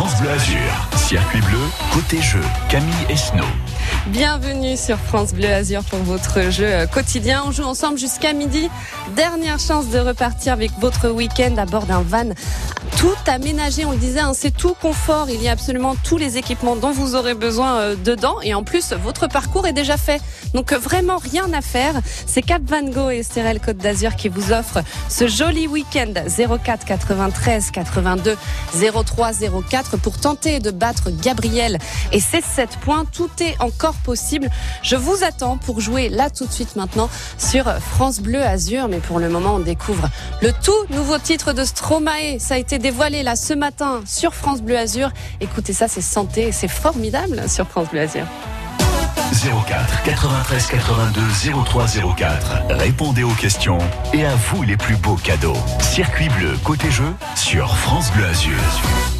France Bleu Azur. Circuit bleu, côté jeu, Camille Esno. Bienvenue sur France Bleu Azur pour votre jeu quotidien. On joue ensemble jusqu'à midi. Dernière chance de repartir avec votre week-end à bord d'un van tout aménagé. On le disait, hein, c'est tout confort. Il y a absolument tous les équipements dont vous aurez besoin euh, dedans. Et en plus, votre parcours est déjà fait. Donc euh, vraiment rien à faire. C'est Cap Van Gogh et Estérel Côte d'Azur qui vous offrent ce joli week-end 04 93 82 03 04 pour tenter de battre Gabriel et ses 7 points. Tout est encore possible. Je vous attends pour jouer là tout de suite maintenant sur France Bleu Azur. Mais pour le moment, on découvre le tout nouveau titre de Stromae. Ça a été dévoilé là ce matin sur France Bleu Azur. Écoutez ça, c'est santé c'est formidable sur France Bleu Azur. 04 93 82 03 04. Répondez aux questions et à vous les plus beaux cadeaux. Circuit bleu côté jeu sur France Bleu Azur.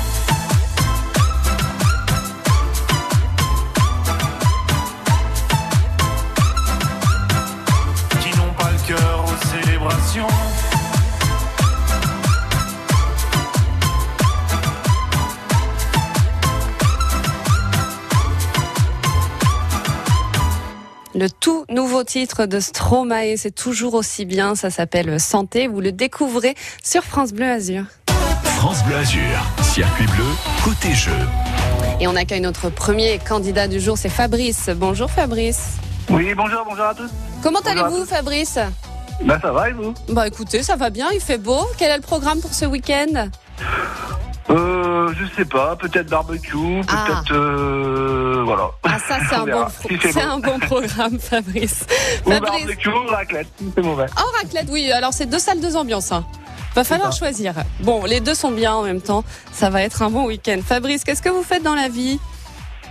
Nouveau titre de Stromae, c'est toujours aussi bien, ça s'appelle Santé, vous le découvrez sur France Bleu Azur. France Bleu Azur, circuit bleu, côté jeu. Et on accueille notre premier candidat du jour, c'est Fabrice. Bonjour Fabrice. Oui, bonjour, bonjour à tous. Comment allez-vous. Fabrice? Ben ça va et vous? Bah écoutez, ça va bien, il fait beau. Quel est le programme pour ce week-end? Euh, je sais pas, peut-être barbecue, Ah. peut-être euh, voilà. Ah ça c'est un, bon, si c'est c'est bon. un bon programme Fabrice. Ou Fabrice, barbecue, ou raclette, c'est mauvais. oh raclette, oui, alors c'est deux salles, deux ambiances. Hein. Va falloir choisir. Bon, les deux sont bien en même temps, ça va être un bon week-end. Fabrice, qu'est-ce que vous faites dans la vie?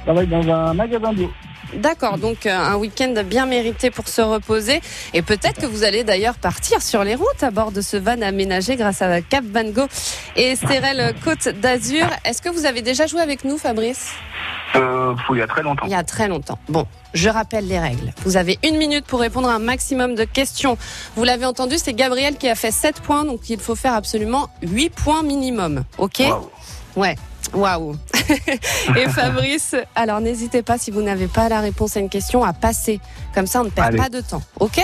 Je travaille dans un magasin bio. D'accord, donc euh, un week-end bien mérité pour se reposer. Et peut-être que vous allez d'ailleurs partir sur les routes à bord de ce van aménagé grâce à Cap Van Gogh et Estérel Côte d'Azur. Est-ce que vous avez déjà joué avec nous, Fabrice? Euh, il y a très longtemps. Il y a très longtemps. Bon, je rappelle les règles. Vous avez une minute pour répondre à un maximum de questions. Vous l'avez entendu, c'est Gabriel qui a fait 7 points, donc il faut faire absolument 8 points minimum. OK? Ouais. Waouh. Et Fabrice, alors n'hésitez pas si vous n'avez pas la réponse à une question à passer. Comme ça, on ne perd Allez. pas de temps. OK?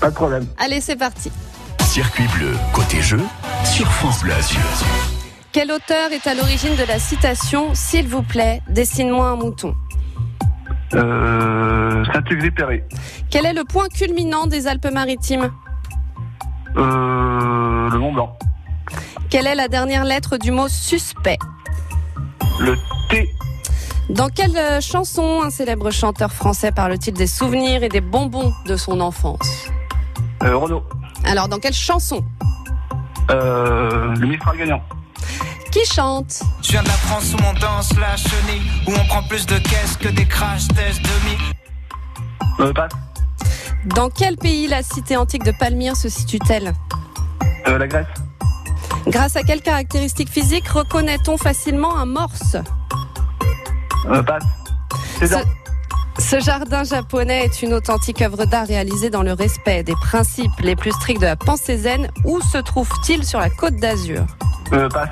Pas de problème. Allez, c'est parti. Circuit bleu, côté jeu, sur France Bleu Azur. Quel auteur est à l'origine de la citation S'il vous plaît, dessine-moi un mouton Euh, Saint-Exupéry. Quel est le point culminant des Alpes-Maritimes? Euh, le Mont Blanc. Quelle est la dernière lettre du mot suspect Le T. Dans quelle euh, chanson un célèbre chanteur français parle-t-il des souvenirs et des bonbons de son enfance? Euh, Renault. Alors, dans quelle chanson? Euh, le Mistral gagnant. Qui chante? Je viens de la France où on danse la chenille, où on prend plus de caisses que des crash tests demi. Euh, passe. Dans quel pays la cité antique de Palmyre se situe-t-elle? Euh, la Grèce. Grâce à quelle caractéristique physique reconnaît-on facilement un morse Euh, passe. Cézanne. Ce jardin japonais est une authentique œuvre d'art réalisée dans le respect des principes les plus stricts de la pensée zen. Où se trouve-t-il sur la côte d'Azur Euh, passe.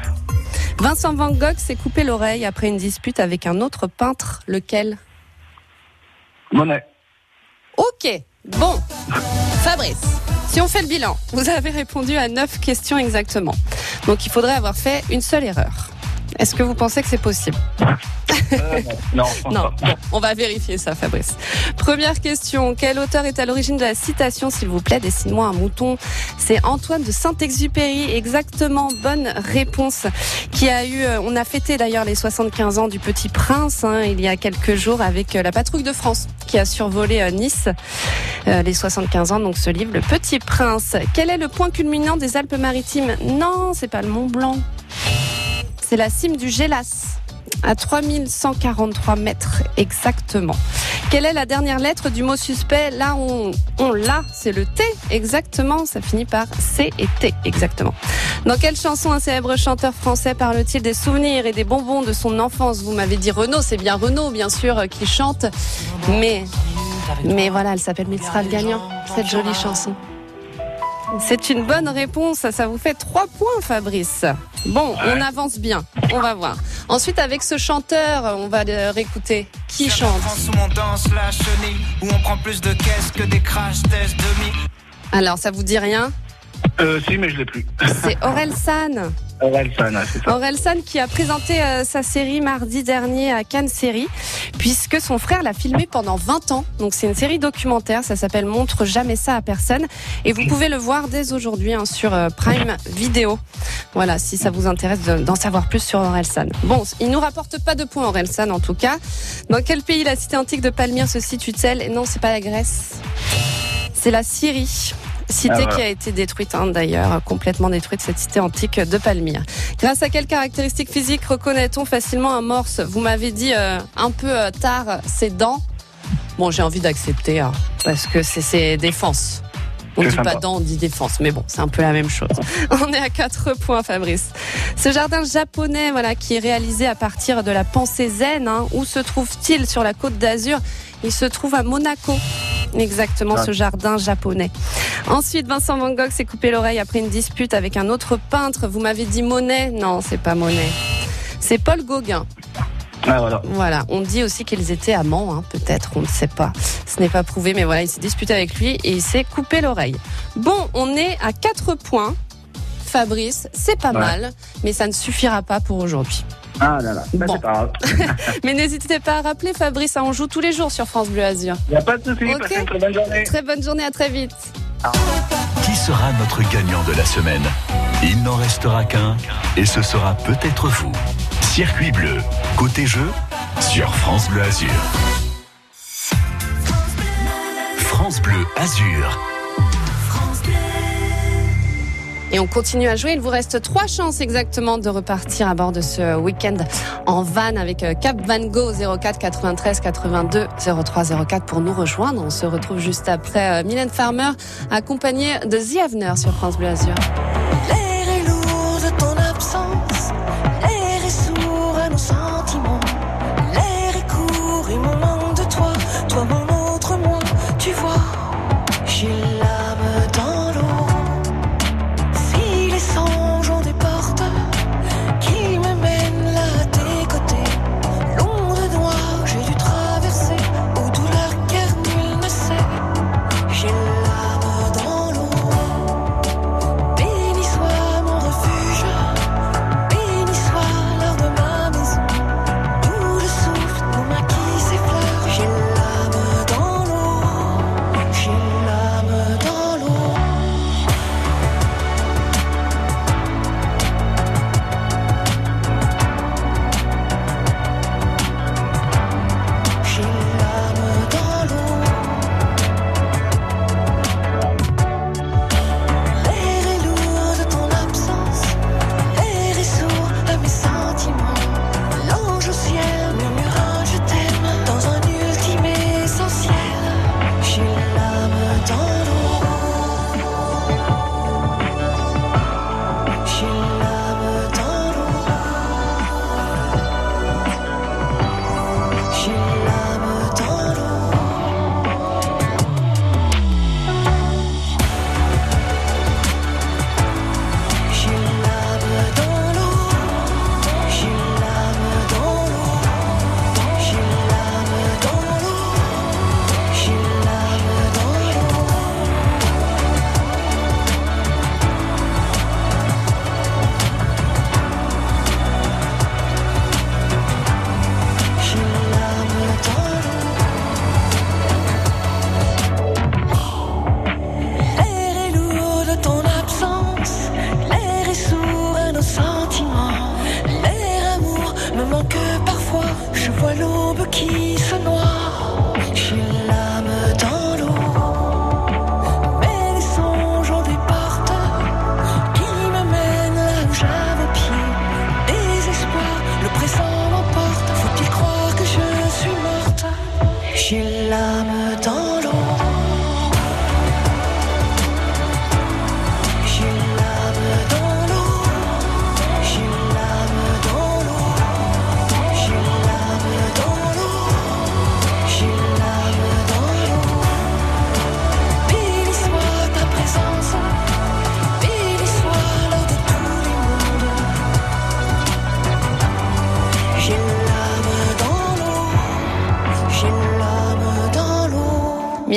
Vincent Van Gogh s'est coupé l'oreille après une dispute avec un autre peintre. Lequel? Monet. Ok, bon. Fabrice, si on fait le bilan, vous avez répondu à 9 questions exactement. Donc il faudrait avoir fait une seule erreur. Est-ce que vous pensez que c'est possible Euh, non, Non, bon, on va vérifier ça, Fabrice. Première question. Quel auteur est à l'origine de la citation, s'il vous plaît Dessine-moi un mouton. C'est Antoine de Saint-Exupéry. Exactement, bonne réponse. Qui a eu, euh, on a fêté d'ailleurs les 75 ans du Petit Prince hein, il y a quelques jours avec euh, la patrouille de France qui a survolé Nice. Euh, les 75 ans, donc ce livre, Le Petit Prince. Quel est le point culminant des Alpes-Maritimes? Non, c'est pas le Mont Blanc. C'est la cime du Gélas à 3143 mètres exactement. Quelle est la dernière lettre du mot suspect? Là, on, on l'a, c'est le T exactement. Ça finit par C et T exactement. Dans quelle chanson un célèbre chanteur français parle-t-il des souvenirs et des bonbons de son enfance? Vous m'avez dit Renaud, c'est bien Renaud, bien sûr, euh, qui chante. Mais, mais voilà, elle s'appelle Mistral Gagnant, cette jolie chanson. C'est une bonne réponse. Ça vous fait trois points, Fabrice. Bon, on avance bien. On va voir. Ensuite, avec ce chanteur, on va le réécouter. Qui la chante France où on danse la chenille, où on prend plus de caisses que des crash tests demi. Alors, ça vous dit rien? Euh, si, mais je l'ai plus. C'est Aurel San. Orelsan, ouais, c'est ça. Aurel San qui a présenté euh, sa série mardi dernier à Cannes Série, puisque son frère l'a filmé pendant 20 ans. Donc c'est une série documentaire, ça s'appelle Montre jamais ça à personne. Et vous pouvez le voir dès aujourd'hui hein, sur euh, Prime Video. Voilà, si ça vous intéresse de- d'en savoir plus sur Aurel San. Bon, il nous rapporte pas de points Aurel San en tout cas. Dans quel pays la cité antique de Palmyre se situe-t-elle? Et non, c'est pas la Grèce. C'est la Syrie. Cité Ah, voilà. qui a été détruite hein, d'ailleurs, complètement détruite, cette cité antique de Palmyre. Grâce à quelle caractéristique physique reconnaît-on facilement un morse? Vous m'avez dit euh, un peu euh, tard ses dents. Bon, j'ai envie d'accepter, hein, parce que c'est ses défenses. On C'est dit pas dents, on dit défense, mais bon, c'est un peu la même chose. On est à 4 points, Fabrice. Ce jardin japonais, voilà, qui est réalisé à partir de la pensée zen, hein, où se trouve-t-il sur la côte d'Azur? Il se trouve à Monaco. Exactement, Ah. ce jardin japonais. Ensuite, Vincent Van Gogh s'est coupé l'oreille après une dispute avec un autre peintre. Vous m'avez dit Monet Non, c'est pas Monet. C'est Paul Gauguin. Ah, voilà. Voilà, on dit aussi qu'ils étaient amants, hein, peut-être, on ne sait pas. Ce n'est pas prouvé, mais voilà, il s'est disputé avec lui et il s'est coupé l'oreille. Bon, on est à 4 points. Fabrice, c'est pas Ouais. mal, mais ça ne suffira pas pour aujourd'hui. Ah là là. Bah, Bon. c'est pas grave. Mais n'hésitez pas à rappeler, Fabrice, hein, on joue tous les jours sur France Bleu Azur. Y a pas de souci. Ok. Passez une très bonne journée. Très bonne journée, à très vite. Qui sera notre gagnant de la semaine? Il n'en restera qu'un, et ce sera peut-être vous. Circuit bleu, côté jeu, sur France Bleu Azur. France Bleu Azur. Et on continue à jouer. Il vous reste trois chances exactement de repartir à bord de ce week-end en van avec euh, Cap Van Go 04 93 82 03 04 pour nous rejoindre. On se retrouve juste après euh, Mylène Farmer accompagnée de The Avener sur France Bleu Azur.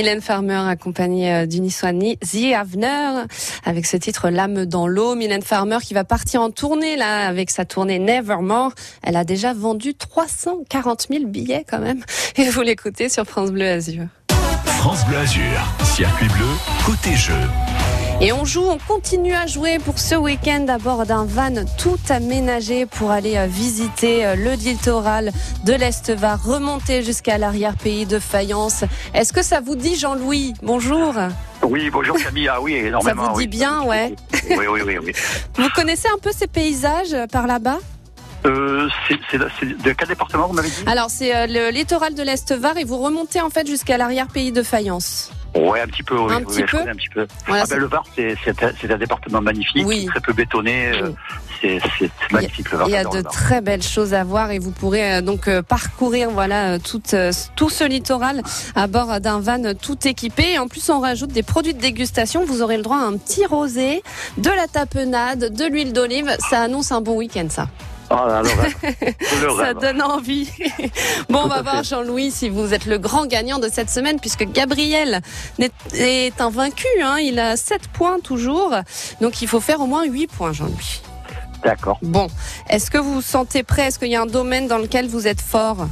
Mylène Farmer accompagnée euh, d'Uniswani The Avener avec ce titre L'âme dans l'eau. Mylène Farmer qui va partir en tournée là avec sa tournée Nevermore. Elle a déjà vendu 340 000 billets quand même. Et vous l'écoutez sur France Bleu Azur. France Bleu Azur, circuit bleu, côté jeu. Et on joue, on continue à jouer pour ce week-end à bord d'un van tout aménagé pour aller euh, visiter euh, le littoral de l'Est-Var, remonter jusqu'à l'arrière-pays de Fayence. Est-ce que ça vous dit Jean-Louis? Bonjour. Oui, bonjour Camille. Ah oui, Ça énormément. vous dit oui. bien, ouais. Oui, oui, oui. oui. Vous connaissez un peu ces paysages euh, par là-bas? Euh, c'est de quel département vous m'avez dit? Alors c'est euh, le littoral de l'Est-Var et vous remontez en fait jusqu'à l'arrière-pays de Fayence. Ouais, un petit peu. Oui, Un oui, petit peu un petit peu. Voilà, ah ben, le Var, c'est un, département magnifique, très peu bétonné. euh. C'est magnifique le Var. Il y a de Var. très belles choses à voir et vous pourrez euh, donc parcourir voilà tout, tout ce littoral à bord d'un van tout équipé. Et en plus, on rajoute des produits de dégustation. Vous aurez le droit à un petit rosé, de la tapenade, de l'huile d'olive. Ça annonce un bon week-end, ça. Ah, là, Ça donne envie. bon, on va voir. Jean-Louis si vous êtes le grand gagnant de cette semaine puisque Gabriel est invaincu. Hein. Il a 7 points toujours. Donc il faut faire au moins 8 points, Jean-Louis. D'accord. Bon, est-ce que vous vous sentez prêt? Est-ce qu'il y a un domaine dans lequel vous êtes fort?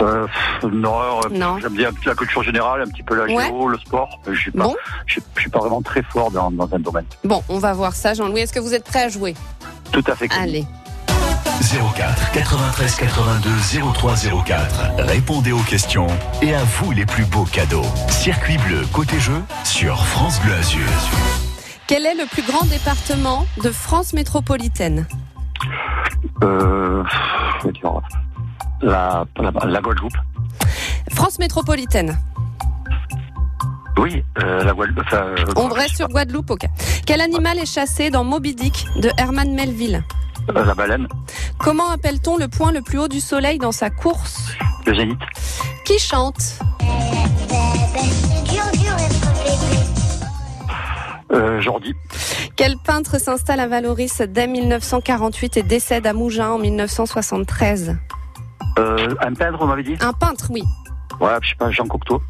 Euh, non, euh, Non. j'aime bien la culture générale, un petit peu la Ouais. géo, le sport. Je suis pas, Bon, je, je suis pas vraiment très fort dans, dans un domaine. bon, on va voir ça, Jean-Louis. Est-ce que vous êtes prêt à jouer? Tout à fait. Allez. 04 93 82 03 04. Répondez aux questions et à vous les plus beaux cadeaux. Circuit bleu côté jeu sur France Bleu Azur. Quel est le plus grand département de France métropolitaine? Euh, la, la, la Guadeloupe. France métropolitaine. Oui, euh, la Guadeloupe. Enfin, euh, On reste sur Guadeloupe, ok. Quel animal est chassé dans Moby Dick de Herman Melville euh, la baleine, Comment appelle-t-on le point le plus haut du soleil dans sa course le zénith. Qui chante Euh, Jordi. Quel peintre s'installe à Valoris dès 1948 et décède à Mougins en 1973 Euh, un peintre, on m'avait dit? Un peintre, oui. Ouais, je sais pas, Jean Cocteau.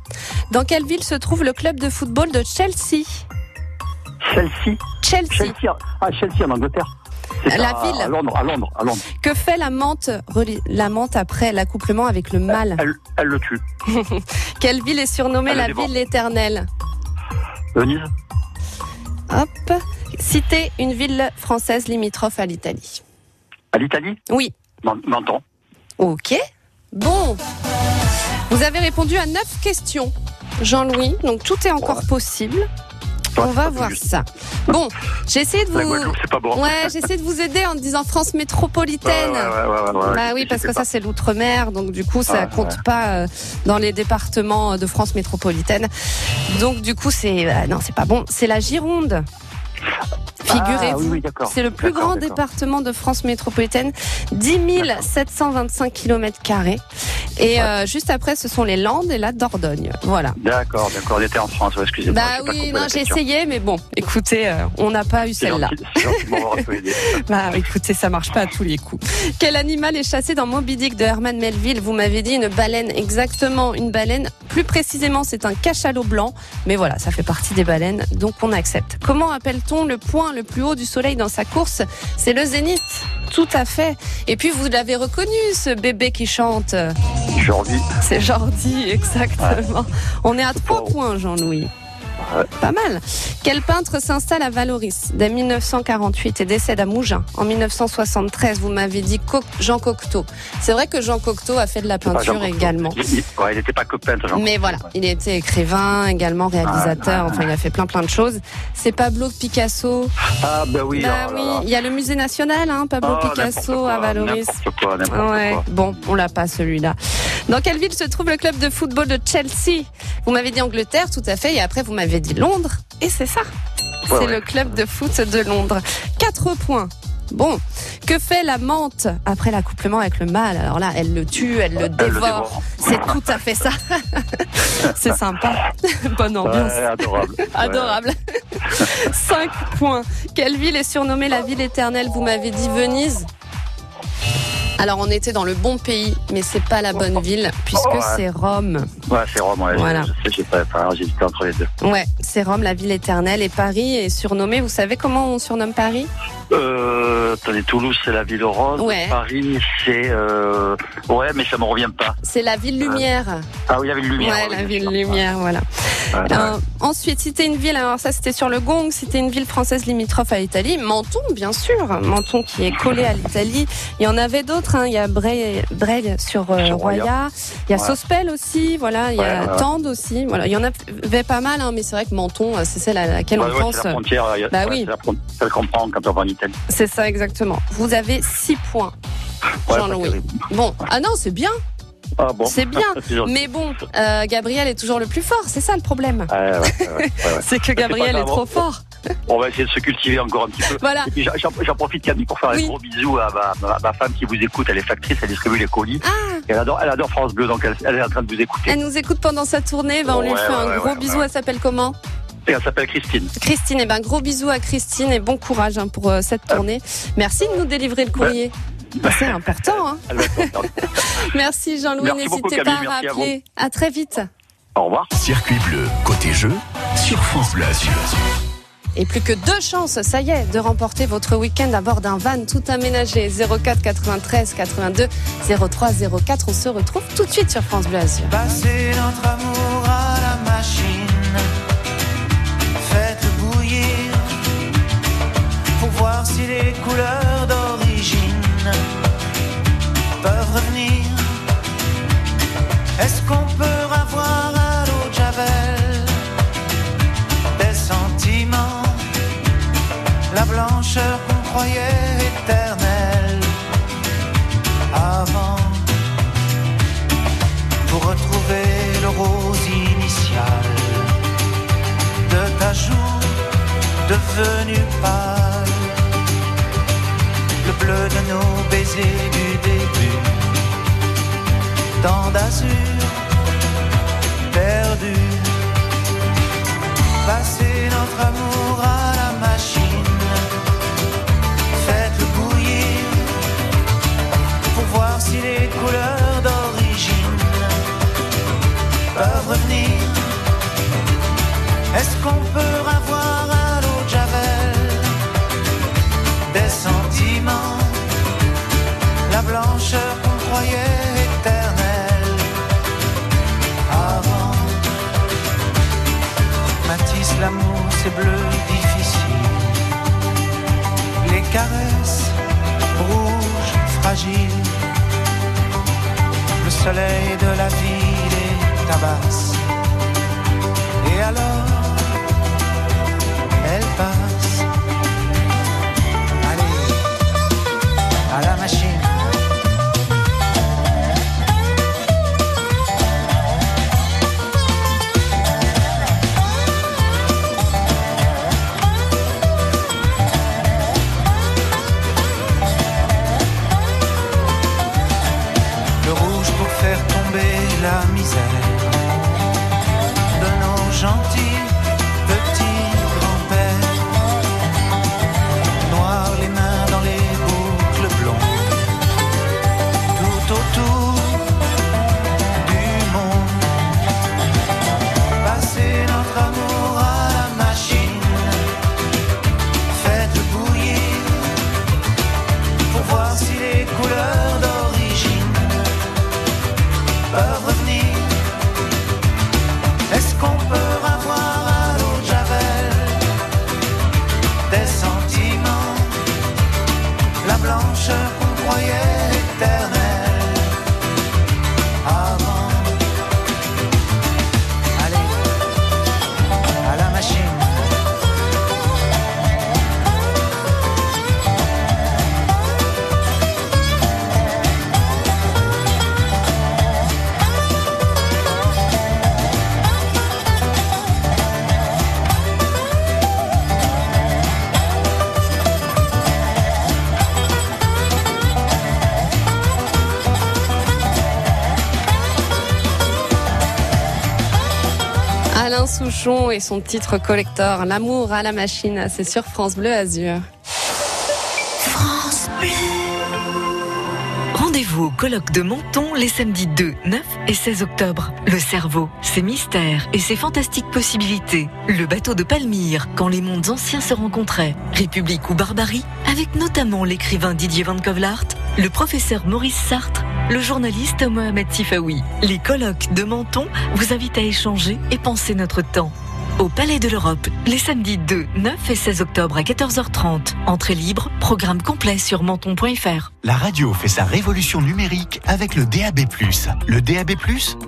Dans quelle ville se trouve le club de football de Chelsea Chelsea. Chelsea. Chelsea. Ah, Chelsea en Angleterre. La ville. À Londres, à Londres, à Londres. Que fait la menthe, reli- la menthe après l'accouplement avec le mâle Elle, elle le tue. Quelle ville est surnommée Elle la ville éternelle Venise. Hop. Citez une ville française limitrophe à l'Italie. À l'Italie? Oui. Menton. Ok. Bon. Vous avez répondu à neuf questions, Jean-Louis. Donc tout est encore possible. Ouais, On va voir juste. ça. Bon, j'ai essayé de vous. Pas bon. Ouais, j'ai essayé de vous aider en disant France métropolitaine. ouais, ouais. Bah oui, parce que ça c'est l'outre-mer, donc du coup ça Ouais, compte pas euh, dans les départements de France métropolitaine. Donc du coup c'est euh, non c'est pas bon, c'est la Gironde. Ah, Figurez-vous, oui, d'accord. c'est le plus grand département de France métropolitaine, 10 725 km. Et euh, juste après, ce sont les Landes et la Dordogne. Voilà. D'accord, d'accord. On était en France, ouais, excusez-moi. Bah oui, non, j'ai essayé, mais bon, écoutez, euh, on n'a pas eu celle-là. Bah écoutez, ça marche pas à tous les coups. Quel animal est chassé dans Moby Dick de Herman Melville? Vous m'avez dit une baleine, exactement une baleine. Plus précisément, c'est un cachalot blanc. Mais voilà, ça fait partie des baleines, donc on accepte. Comment le point le plus haut du soleil dans sa course C'est le zénith. Tout à fait. Et puis vous l'avez reconnu, ce bébé qui chante. Jordi. C'est Jordi, exactement. On est à trois points, Jean-Louis. Ouais. Pas mal. Quel peintre s'installe à Valoris dès 1948 et décède à Mougins en 1973 Vous m'avez dit Co- Jean Cocteau. C'est vrai que Jean Cocteau a fait de la peinture également. Il, n'était pas que peintre, Jean Mais voilà, il était écrivain, également réalisateur, Ah, ah, enfin il a fait plein plein de choses. C'est Pablo Picasso. Ah, bah oui. bah oh là oui, là. il y a le musée national, hein, Pablo Oh, Picasso quoi, à Valoris. Quoi, Ouais, quoi. bon, on l'a pas celui-là. Dans quelle ville se trouve le club de football de Chelsea? Vous m'avez dit Angleterre, tout à fait, et après vous m'avez dit Londres, et c'est ça. C'est le club de foot de Londres. Quatre points. Bon, que fait la menthe après l'accouplement avec le mâle Alors là, elle le tue, elle le dévore. dévore. C'est tout à fait ça. c'est sympa. Bonne ambiance. Ouais, adorable. Ouais. Adorable. 5 points. Quelle ville est surnommée la ville éternelle? Vous m'avez dit Venise. Alors on était dans le bon pays, mais c'est pas la bonne ville puisque Ouais. c'est Rome. Ouais, c'est Rome, ouais. Voilà. Je, je sais, j'ai pas, enfin, j'hésitais entre les deux. Ouais, c'est Rome, la ville éternelle. Et Paris est surnommé. Vous savez comment on surnomme Paris? Euh, attendez, Toulouse, c'est la ville rose. Ouais. Paris, c'est, euh, ouais, mais ça me revient pas. C'est la ville lumière. Ah oui, avait une lumière. ouais, la ville lumière, voilà. Euh, ensuite, citer une ville, alors ça c'était sur le gong, citer une ville française limitrophe à l'Italie. Menton, bien sûr. Menton qui est collé à l'Italie. Il y en avait d'autres, hein. il y a Breil, Breil sur, euh, Sur Roya. Roya. Il y a. Sospel aussi, voilà. Il y a. Tende aussi. Voilà. Il y en avait pas mal, hein, mais c'est vrai que Menton, euh, c'est celle à laquelle Ouais, on ouais, pense. c'est la frontière. Bah oui. C'est celle qu'on prend quand on va en Italie. C'est ça, exactement. Vous avez 6 points, Jean-Louis. Bon, ah non, c'est bien, Ah bon. c'est bien. Mais bon, euh, Gabriel est toujours le plus fort, c'est ça le problème. Ouais, ouais, ouais, ouais, ouais. C'est que Gabriel est grave, trop on- fort. On va essayer de se cultiver encore un petit peu. Voilà. Et puis j'en- profite Camille pour faire Oui. un gros bisou à ma, ma- ma femme qui vous écoute. Elle est factrice, elle distribue les colis. Ah. Et elle adore, elle adore France Bleu, donc elle, elle est en train de vous écouter. Elle nous écoute pendant sa tournée, ben, on lui Ouais, fait un ouais, gros ouais, bisou. ouais. Elle s'appelle comment Et elle s'appelle Christine. Christine. Et ben gros bisou à Christine et bon courage hein, pour euh, cette tournée. Merci de nous délivrer le courrier. Ben, C'est important. Hein. Merci Jean-Louis. N'hésitez pas à Merci à vous. rappeler. À très vite. Au revoir. Circuit bleu, côté jeu, sur France Bleu Azur. Et plus que deux chances, ça y est, de remporter votre week-end à bord d'un van tout aménagé. 04 93 82 03 04. On se retrouve tout de suite sur France Bleu Azur. Passez notre amour à la machine. Faites bouillir pour voir si les couleurs d'origine peuvent revenir. qu'on croyait éternel avant pour retrouver le rose initial de ta joue devenue pâle, le bleu de nos baisers du début, tant d'azur perdu, passer notre amour à la qu'on peut avoir à l'eau de Javel des sentiments, la blancheur qu'on croyait éternelle avant? Matisse, l'amour, c'est bleu difficile. Les caresses rouges, fragiles. Le soleil de la ville est tabasse. Souchon et son titre collector, L'amour à la machine, c'est sur France Bleu Azur. Rendez-vous au colloque de Menton les samedis 2, 9 et 16 octobre. Le cerveau, ses mystères et ses fantastiques possibilités. Le bateau de Palmyre, quand les mondes anciens se rencontraient. République ou barbarie, avec notamment l'écrivain Didier Van Kovlart, le professeur Maurice Sartre, le journaliste Mohamed Sifaoui. Les colloques de Menton vous invitent à échanger et penser notre temps. Au Palais de l'Europe, les samedis 2, 9 et 16 octobre à 14h30. Entrée libre, programme complet sur menton.fr. La radio fait sa révolution numérique avec le DAB+. Le DAB+,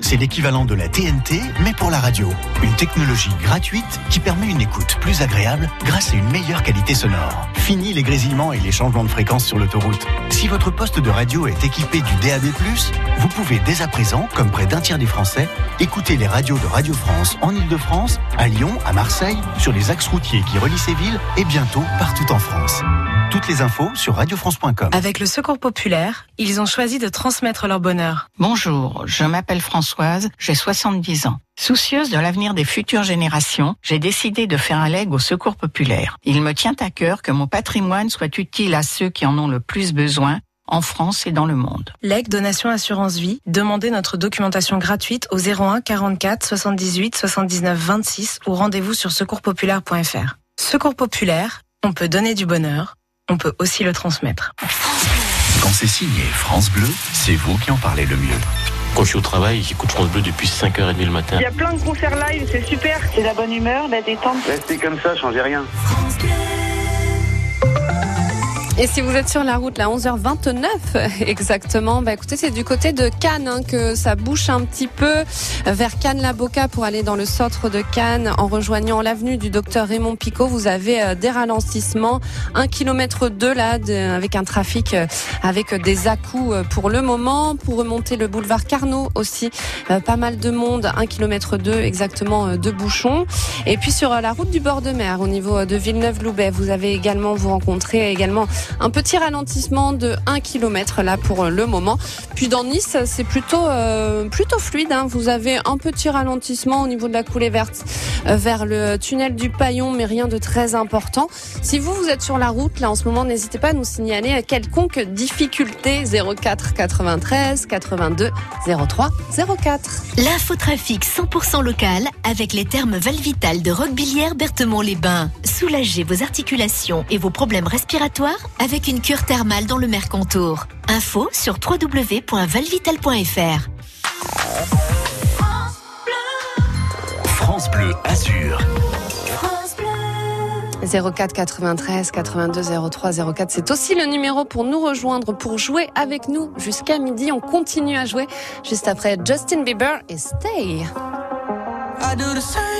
c'est l'équivalent de la TNT, mais pour la radio. Une technologie gratuite qui permet une écoute plus agréable grâce à une meilleure qualité sonore. Fini les grésillements et les changements de fréquence sur l'autoroute. Si votre poste de radio est équipé du DAB+, vous pouvez dès à présent, comme près d'un tiers des Français, écouter les radios de Radio France en Ile-de-France, à Lyon, à Marseille, sur les axes routiers qui relient ces villes et bientôt partout en France. Toutes les infos sur radiofrance.com. Avec le Secours populaire, ils ont choisi de transmettre leur bonheur. Bonjour, je m'appelle Françoise, j'ai 70 ans. Soucieuse de l'avenir des futures générations, j'ai décidé de faire un leg au Secours populaire. Il me tient à cœur que mon patrimoine soit utile à ceux qui en ont le plus besoin en France et dans le monde. Leg Donation Assurance Vie, demandez notre documentation gratuite au 01 44 78 79 26 ou rendez-vous sur secourspopulaire.fr. Secours populaire, on peut donner du bonheur, on peut aussi le transmettre. Quand c'est signé France Bleu, c'est vous qui en parlez le mieux. Quand je suis au travail, j'écoute France Bleu depuis 5h30 le matin. Il y a plein de concerts live, c'est super. C'est la bonne humeur, la détente. Restez comme ça, changez rien. Et si vous êtes sur la route, là, 11h29 exactement, bah écoutez, c'est du côté de Cannes hein, que ça bouche un petit peu vers Cannes-la-Boca pour aller dans le centre de Cannes en rejoignant l'avenue du docteur Raymond Picot. Vous avez euh, des ralentissements, un kilomètre deux là, de, avec un trafic euh, avec des à-coups pour le moment. Pour remonter le boulevard Carnot aussi, euh, pas mal de monde, un kilomètre deux exactement euh, de bouchons. Et puis sur euh, la route du bord de mer, au niveau euh, de Villeneuve-Loubet, vous avez également vous rencontrez également Un petit ralentissement de 1 km là pour le moment. Puis dans Nice, c'est plutôt euh, plutôt fluide. hein. Vous avez un petit ralentissement au niveau de la coulée verte euh, vers le tunnel du Paillon, mais rien de très important. Si vous vous êtes sur la route là en ce moment, n'hésitez pas à nous signaler à quelconque difficulté 04 93 82 03 04. L'infotrafic 100% local avec les termes Valvital de Roquebillière Berthemont-les-Bains. Soulagez vos articulations et vos problèmes respiratoires avec une cure thermale dans le Mercantour. Info sur www.valvital.fr. France Bleu Azur. 04 93 82 03 04. C'est aussi le numéro pour nous rejoindre, pour jouer avec nous jusqu'à midi. On continue à jouer juste après Justin Bieber et Stay. I do the same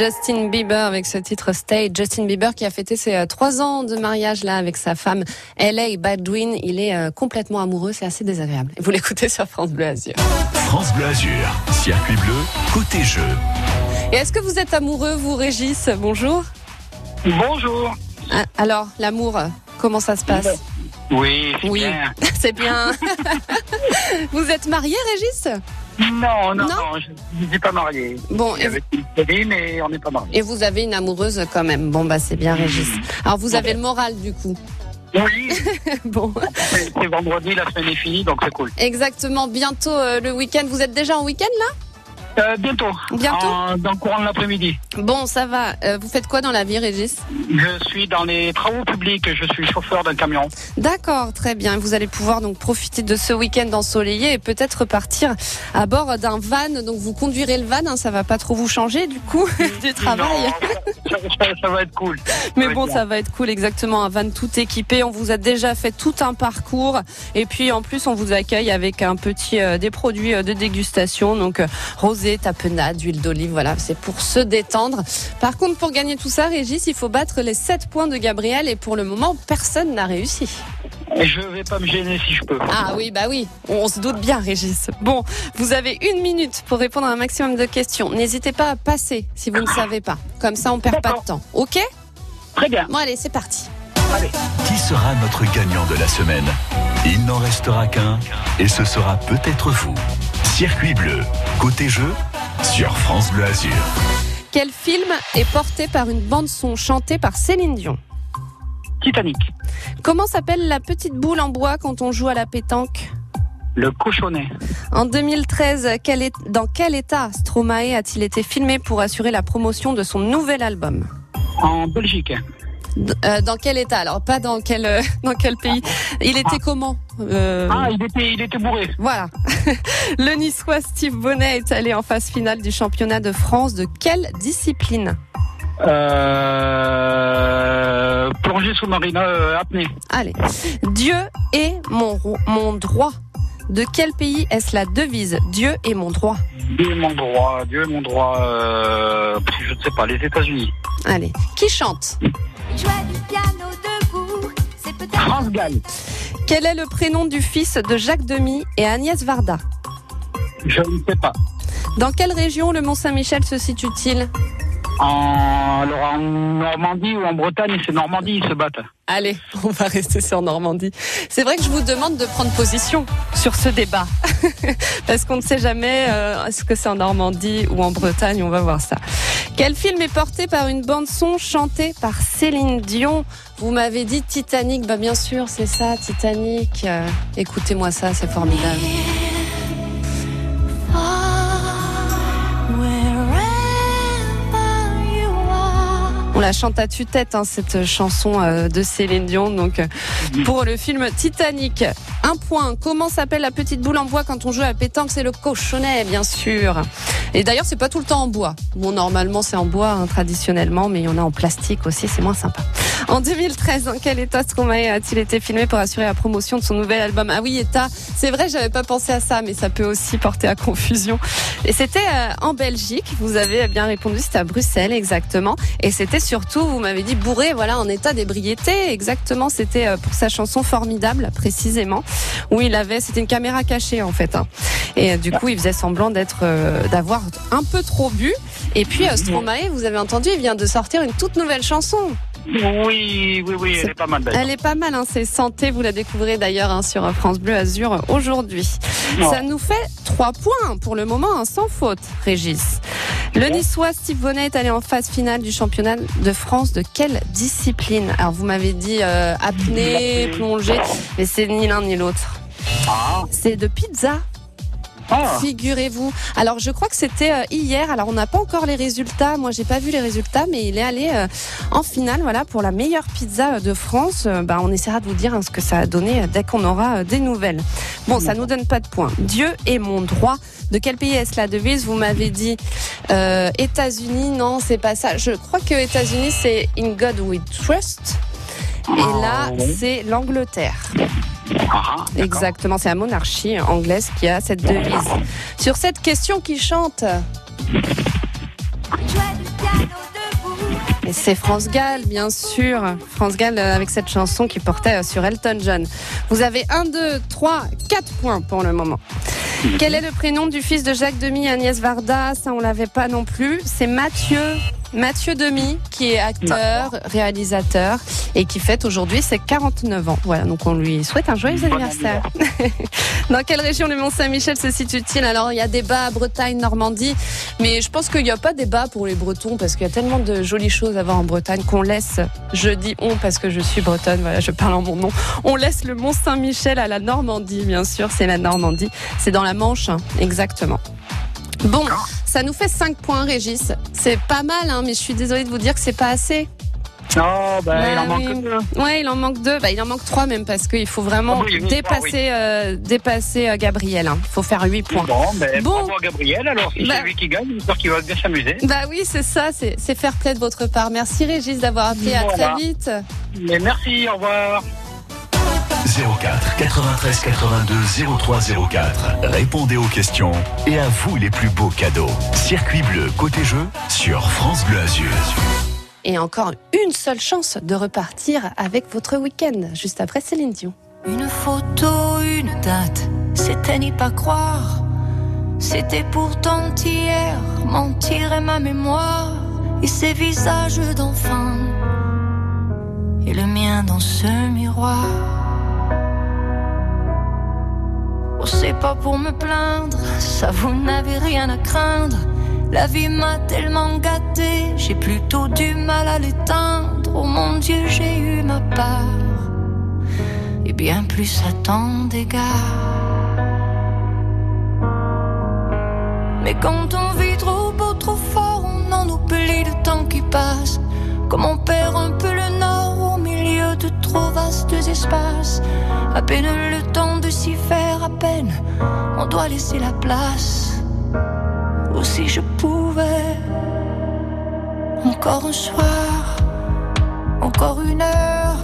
Justin Bieber avec ce titre Stay. Justin Bieber qui a fêté ses euh, trois ans de mariage là avec sa femme LA Badwin. Il est euh, complètement amoureux, c'est assez désagréable. Et vous l'écoutez sur France Bleu Azur. France Bleu Azur. Circuit bleu, côté jeu. Et est-ce que vous êtes amoureux, vous, Régis? Bonjour. Bonjour. Ah, Alors, l'amour, comment ça se passe? Oui, c'est Oui, bien. c'est bien. vous êtes marié, Régis? Non, non, Non non, je ne suis pas marié. Bon, et avec une copine, mais on n'est pas marié. Et vous avez une amoureuse quand même. Bon, bah c'est bien, Régis. Alors, vous avez le moral du coup. Oui. bon. C'est c'est vendredi, la semaine est finie, donc c'est cool. Exactement. Bientôt euh, le week-end. Vous êtes déjà en week-end là? Euh, bientôt. Bientôt En- Dans le courant de l'après-midi. Bon, ça va. Euh, vous faites quoi dans la vie, Régis? Je suis dans les travaux publics, je suis chauffeur d'un camion. D'accord, très bien. Vous allez pouvoir donc profiter de ce week-end ensoleillé et peut-être repartir à bord d'un van. Donc vous conduirez le van, hein, ça va pas trop vous changer du coup du travail. Ça, ça- ça va être cool. Mais bon, ça va être cool, exactement. Un van tout équipé. On vous a déjà fait tout un parcours. Et puis, en plus, on vous accueille avec un petit, euh, des produits de dégustation. Donc, euh, rosé, tapenade, huile d'olive. Voilà, c'est pour se détendre. Par contre, pour gagner tout ça, Régis, il faut battre les 7 points de Gabriel. Et pour le moment, personne n'a réussi. Je vais pas me gêner si je peux. Ah oui, bah oui, on se doute bien, Régis. Bon, vous avez une minute pour répondre à un maximum de questions. N'hésitez pas à passer si vous ne savez pas. Comme ça, on perd pas de temps. Ok? Très bien. Bon, allez, c'est parti. Qui sera notre gagnant de la semaine? Il n'en restera qu'un et ce sera peut-être vous. Circuit bleu, côté jeu, sur France Bleu Azur. Quel film est porté par une bande-son chantée par Céline Dion? Titanic. Comment s'appelle la petite boule en bois quand on joue à la pétanque? Le cochonnet. En 2013, quel est- dans quel état Stromae a-t-il été filmé pour assurer la promotion de son nouvel album? En Belgique. Euh, dans quel état? Alors pas dans quel euh, dans quel pays Il était comment Euh, Ah, il était, il était bourré. Voilà. Le Niçois Steve Bonnet est allé en phase finale du championnat de France de quelle discipline? Plongée sous-marine, apnée. Allez. Dieu est mon, mon droit. De quel pays est-ce la devise? Dieu est mon droit. Dieu est mon droit, Dieu est mon droit, je ne sais pas, les États-Unis. Allez. Qui chante? France Gall. Quel est le prénom du fils de Jacques Demy et Agnès Varda? Je ne sais pas. Dans quelle région le Mont Saint-Michel se situe-t-il? En, alors en Normandie ou en Bretagne, c'est Normandie, ils se battent. Allez, on va rester sur Normandie. C'est vrai que je vous demande de prendre position sur ce débat. Parce qu'on ne sait jamais euh, est-ce que c'est en Normandie ou en Bretagne, on va voir ça. Quel film est porté par une bande son chantée par Céline Dion Vous m'avez dit Titanic, bah bien sûr, c'est ça, Titanic. Euh, Écoutez-moi ça, c'est formidable. On la chante à tue-tête, hein, cette chanson euh, de Céline Dion. Donc, euh, pour le film Titanic, un point. Comment s'appelle la petite boule en bois quand on joue à pétanque? C'est le cochonnet, bien sûr. Et d'ailleurs, c'est pas tout le temps en bois. Bon, normalement, c'est en bois hein, traditionnellement, mais il y en a en plastique aussi. C'est moins sympa. En 2013, dans quel état Stromae a-t-il été filmé pour assurer la promotion de son nouvel album? Ah oui, état. C'est vrai, j'avais pas pensé à ça, mais ça peut aussi porter à confusion. Et c'était euh, en Belgique. Vous avez bien répondu. C'était à Bruxelles, exactement. Et c'était surtout, vous m'avez dit bourré, voilà, en état d'ébriété. Exactement. C'était euh, pour sa chanson formidable, précisément, où il avait, c'était une caméra cachée en fait. hein. Et euh, du coup, il faisait semblant d'être, euh, d'avoir un peu trop bu. Et puis euh, Stromae, vous avez entendu, il vient de sortir une toute nouvelle chanson. Oui, oui, oui, elle est pas mal d'ailleurs. Elle est pas mal, hein, c'est Santé, vous la découvrez d'ailleurs hein, sur France Bleu Azur aujourd'hui. Ça nous fait trois points pour le moment, hein, sans faute, Régis. Le Niçois Steve Bonnet est allé en phase finale du championnat de France de quelle discipline? Alors vous m'avez dit euh, apnée, plongée, mais c'est ni l'un ni l'autre. Ah, C'est de pizza. Ah. Figurez-vous. Alors, je crois que c'était euh, hier. Alors, on n'a pas encore les résultats. Moi, j'ai pas vu les résultats, mais il est allé euh, en finale, voilà, pour la meilleure pizza euh, de France. Bah, on essaiera de vous dire hein, ce que ça a donné dès qu'on aura des nouvelles. Bon, ça nous donne pas de points. Dieu est mon droit. De quel pays est-ce la devise? Vous m'avez dit euh, États-Unis. Non, c'est pas ça. Je crois que États-Unis, c'est In God We Trust. Et là, oui. c'est l'Angleterre. Exactement, c'est la monarchie anglaise qui a cette devise. Sur cette question qui chante, et c'est France Gall, bien sûr. France Gall euh, avec cette chanson qui portait euh, sur Elton John. Vous avez 1, 2, 3, 4 points pour le moment. Quel est le prénom du fils de Jacques Demy Agnès Varda? Ça, on l'avait pas non plus. C'est Mathieu. Mathieu Demy, qui est acteur, réalisateur et qui fête aujourd'hui ses 49 ans. Voilà, donc on lui souhaite un joyeux Bon anniversaire. Dans quelle région le Mont Saint-Michel se situe-t-il? Alors, il y a débat à Bretagne, Normandie, mais je pense qu'il n'y a pas débat pour les Bretons parce qu'il y a tellement de jolies choses à voir en Bretagne qu'on laisse, je dis on parce que je suis bretonne, voilà, je parle en mon nom, on laisse le Mont Saint-Michel à la Normandie, bien sûr, c'est la Normandie, c'est dans la Manche, hein, exactement. Bon, ça nous fait 5 points, Régis. C'est pas mal, hein, mais je suis désolée de vous dire que c'est pas assez. Oh, ben, il en Bah manque oui. deux. Ouais, il en manque deux. Bah, il en manque trois même parce qu'il faut vraiment Ah oui, oui, dépasser, euh, dépasser euh, Gabriel. hein. Il faut faire 8 points. Bon, ben, Bon. bravo à Gabriel. Alors, si Bah. c'est lui qui gagne, j'espère qu'il va bien s'amuser. Bah oui, c'est ça, c'est fair play de votre part. Merci Régis d'avoir appelé. À très vite. Mais merci, au revoir. 04 93 82 03 04. Répondez aux questions et à vous les plus beaux cadeaux. Circuit bleu côté jeu sur France Bleu Azur. Et encore une seule chance de repartir avec votre week-end juste après Céline Dion. Une photo, une date, c'était n'y pas croire. C'était pourtant hier, mentir est ma mémoire. Et ces visages d'enfants, et le mien dans ce miroir. Oh, c'est pas pour me plaindre, ça vous n'avez rien à craindre. La vie m'a tellement gâté, j'ai plutôt du mal à l'éteindre. Oh mon Dieu, j'ai eu ma part et bien plus à tant d'égards. Mais quand on vit trop beau, trop fort, on en oublie le temps qui passe. Comme on perd un peu le nord trop vastes espaces. À peine le temps de s'y faire, à peine on doit laisser la place. Ou si je pouvais, encore un soir, encore une heure,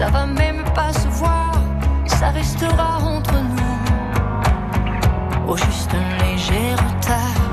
ça va même pas se voir, ça restera entre nous. Au juste un léger retard.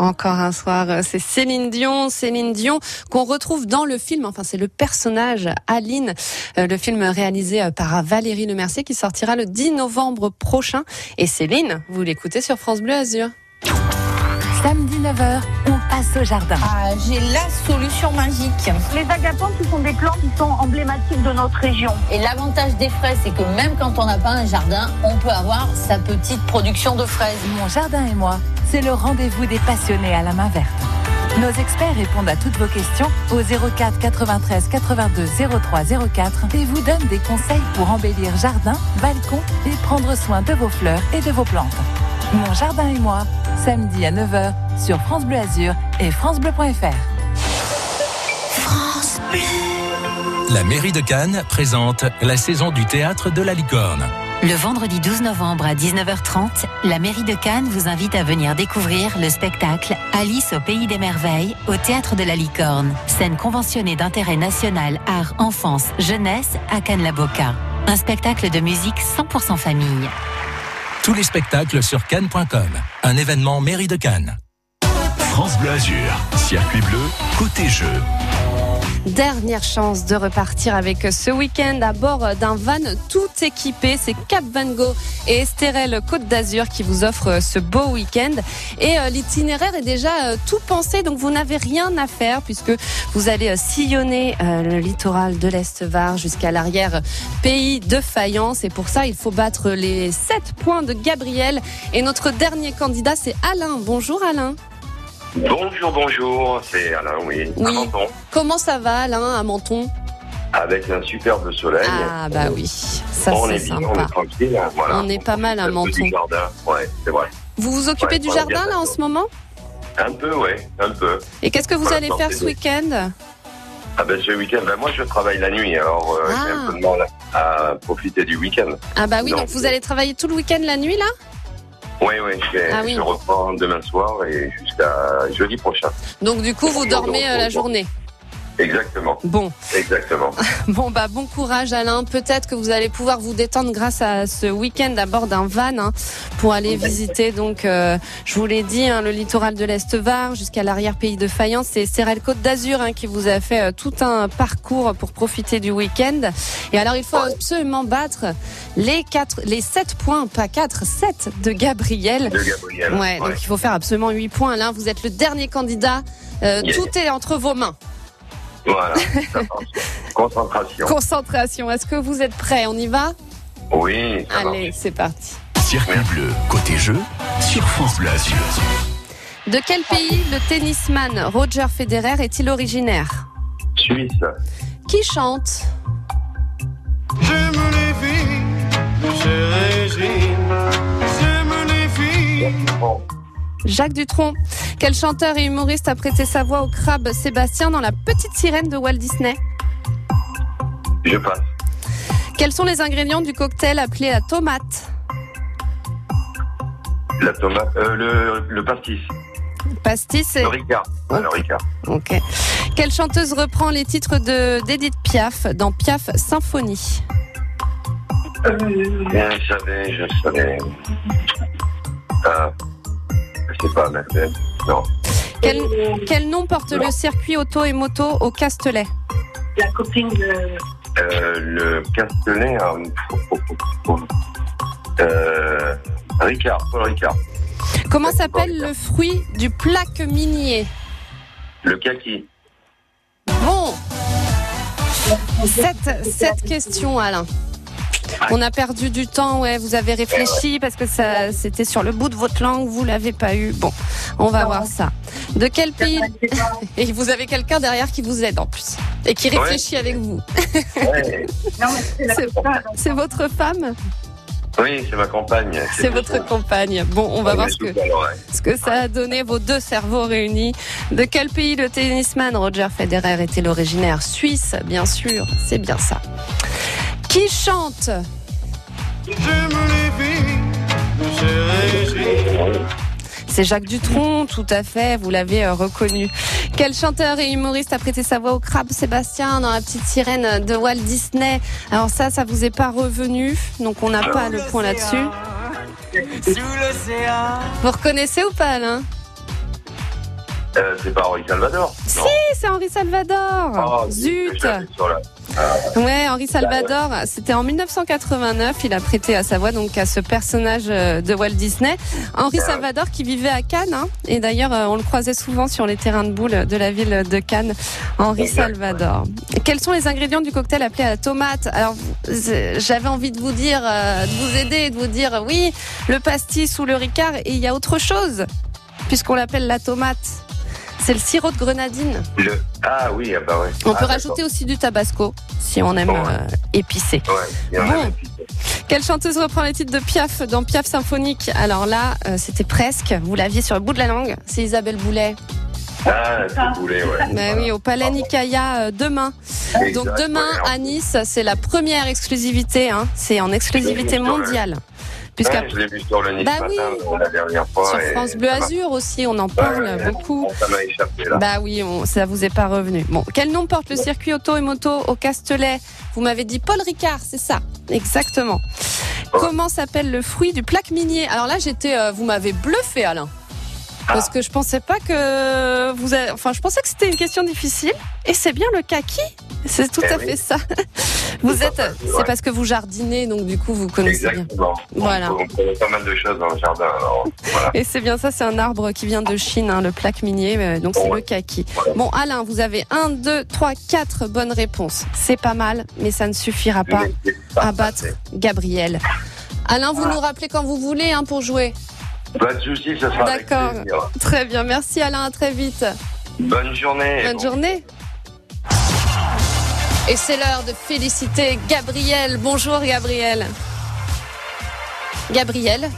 Encore un soir, euh, c'est Céline Dion, Céline Dion qu'on retrouve dans le film, enfin c'est le personnage Aline, euh, le film réalisé euh, par Valérie Lemercier qui sortira le 10 novembre prochain. Et Céline, vous l'écoutez sur France Bleu Azur. 9h, on passe au jardin. Ah, j'ai la solution magique. Les agapantes, ce sont des plantes qui sont emblématiques de notre région. Et l'avantage des fraises, c'est que même quand on n'a pas un jardin, on peut avoir sa petite production de fraises. Mon jardin et moi, c'est le rendez-vous des passionnés à la main verte. Nos experts répondent à toutes vos questions au 04 93 82 03 04 et vous donnent des conseils pour embellir jardin, balcon et prendre soin de vos fleurs et de vos plantes. Mon jardin et moi, samedi à 9h sur France Bleu Azur et francebleu.fr. France Bleu. La mairie de Cannes présente la saison du théâtre de la licorne. Le vendredi 12 novembre à 19h30, la mairie de Cannes vous invite à venir découvrir le spectacle Alice au pays des merveilles au théâtre de la Licorne, scène conventionnée d'intérêt national art enfance jeunesse à Cannes-la-Boca. Un spectacle de musique 100% famille. Tous les spectacles sur cannes.com. Un événement mairie de Cannes. France Bleu Azur, circuit bleu, côté jeu. Dernière chance de repartir avec ce week-end à bord d'un van tout équipé. C'est Cap Van Gogh et Estérel Côte d'Azur qui vous offrent ce beau week-end. Et euh, l'itinéraire est déjà euh, tout pensé, donc vous n'avez rien à faire puisque vous allez euh, sillonner le littoral de l'Est-Var jusqu'à l'arrière pays de Fayence. Et pour ça, il faut battre les 7 points de Gabriel. Et notre dernier candidat, c'est Alain. Bonjour Alain. Bonjour, bonjour, c'est Alain, oui, à Oui. Menton, Comment ça va Alain à Menton? Avec un superbe soleil. Ah bah oui, Ça, on est bien, sympa. on est tranquille. hein, Voilà. On est pas mal à Menton. du jardin, ouais, c'est vrai. Vous vous occupez Ouais, du jardin là en ce moment? Un peu, ouais, un peu. Et qu'est-ce que vous Voilà, allez faire ce week-end? Ah ben ce week-end, ben moi je travaille la nuit, alors euh, j'ai Ah. un peu de mal à profiter du week-end. Ah bah oui, donc vous allez travailler tout le week-end la nuit là? Oui, oui, je, Ah oui. je reprends demain soir et jusqu'à jeudi prochain. Donc du coup vous dormez euh, la journée. Exactement. Bon. Exactement. Bon bah bon courage Alain. Peut-être que vous allez pouvoir vous détendre grâce à ce week-end à bord d'un van hein, pour aller visiter donc euh, je vous l'ai dit hein, le littoral de l'Est-Var jusqu'à l'arrière-pays de Fayence. C'est Cérel Côte d'Azur hein, qui vous a fait euh, tout un parcours pour profiter du week-end. Et alors il faut absolument battre les quatre, les sept points, pas quatre, sept de Gabriel. De Gabriel. Ouais, donc il faut faire absolument 8 points. Là, vous êtes le dernier candidat. Euh, Yeah. Tout est entre vos mains. Voilà. Concentration. Concentration. Est-ce que vous êtes prêts? On y va? Oui. Allez, c'est parti. Circuit bleu, côté jeu, sur France Bleu Azur. De quel pays le tennisman Roger Federer est-il originaire? Suisse. Qui chante? J'aime les filles de chez Régine. J'aime les filles. Jacques Dutronc. Quel chanteur et humoriste a prêté sa voix au crabe Sébastien dans La Petite Sirène de Walt Disney Je passe. Quels sont les ingrédients du cocktail appelé la tomate La tomate, euh, le, le pastis. Pastis et... Le Ricard. Ah, le Ricard. Ok. Quelle chanteuse reprend les titres de d'Edith Piaf dans Piaf Symphonie Bien, je savais, je savais. Ah, je sais pas, Mercedes. Non. quel, quel nom porte le circuit auto et moto au Castellet La copine de. Euh, le Castellet. ah, Euh, Ricard, Paul Ricard. Comment s'appelle le fruit du plaque minier Le kaki. Bon Cette, cette question, Alain. On a perdu du temps, ouais, vous avez réfléchi parce que ça c'était sur le bout de votre langue, vous l'avez pas eu. Bon, on va voir ça. De quel pays Et vous avez quelqu'un derrière qui vous aide en plus et qui Ouais. réfléchit avec vous. Ouais. C'est c'est votre femme Oui, c'est ma compagne. C'est votre compagne. Bon, on va voir ce que, ouais. ce que ça a donné vos deux cerveaux réunis. De quel pays le tennisman Roger Federer était l'originaire Suisse, bien sûr, c'est bien ça. Qui chante. C'est Jacques Dutronc, tout à fait, vous l'avez euh, reconnu. Quel chanteur et humoriste a prêté sa voix au crabe Sébastien dans la petite sirène de Walt Disney? Alors ça, ça vous est pas revenu, donc on n'a pas le point là-dessus. Sous l'océan. Vous reconnaissez ou pas, Alain? Euh, c'est pas Henri Salvador. Si, c'est Henri Salvador Oh, Zut Ouais, Henri Salvador, c'était en 1989, il a prêté à sa voix donc à ce personnage euh, de Walt Disney. Henri Salvador qui vivait à Cannes, hein, et d'ailleurs euh, on le croisait souvent sur les terrains de boules de la ville de Cannes. Henri Salvador. Quels sont les ingrédients du cocktail appelé à la tomate? Alors j'avais envie de vous dire, euh, de vous aider, de vous dire oui, le pastis ou le ricard, et il y a autre chose, puisqu'on l'appelle la tomate. C'est le sirop de grenadine. le... Ah oui, ah bah ouais. On Ah, peut rajouter aussi du tabasco si on aime Ouais. euh, épicé. Ouais, Bon. Quelle chanteuse reprend les titres de Piaf dans Piaf symphonique Alors là, euh, c'était presque. Vous l'aviez sur le bout de la langue. C'est Isabelle Boulet. Ah, c'est boulet, ouais. Bah oui, au Palais Nicaïa euh, demain. Exact, Donc demain ouais. à Nice, c'est la première exclusivité. Hein. C'est en exclusivité mondiale. Puisqu'à Ouais, je l'ai vu sur le Nice Bah ce matin, oui. euh, la dernière fois. sur France Bleu Azur aussi, on en parle Ouais, ouais, beaucoup. Ça m'a échappé là. Bah oui, on, ça vous est pas revenu. Bon, quel nom porte le circuit auto et moto au Castellet? Vous m'avez dit Paul Ricard, c'est ça, exactement. Comment s'appelle le fruit du plaque minier? Alors là, j'étais, euh, vous m'avez bluffé, Alain. Parce que je pensais pas que vous, avez- enfin, je pensais que c'était une question difficile. Et c'est bien le kaki. C'est tout Eh à oui. fait ça. Vous êtes, c'est ouais. parce que vous jardinez, donc du coup vous connaissez bien. Exactement. Voilà. On, on connaît pas mal de choses dans le jardin. Alors, voilà. Et c'est bien ça, c'est un arbre qui vient de Chine, hein, le plaque minier, euh, donc c'est le kaki. Bon, Alain, vous avez 1, 2, 3, 4 bonnes réponses. C'est pas mal, mais ça ne suffira pas à battre Gabriel. Alain, vous nous rappelez quand vous voulez hein, pour jouer. Pas de soucis, ça sera D'accord. Très bien, merci Alain, à très vite. Bonne journée. Bonne journée. Et c'est l'heure de féliciter Gabriel. Bonjour Gabriel. Gabriel,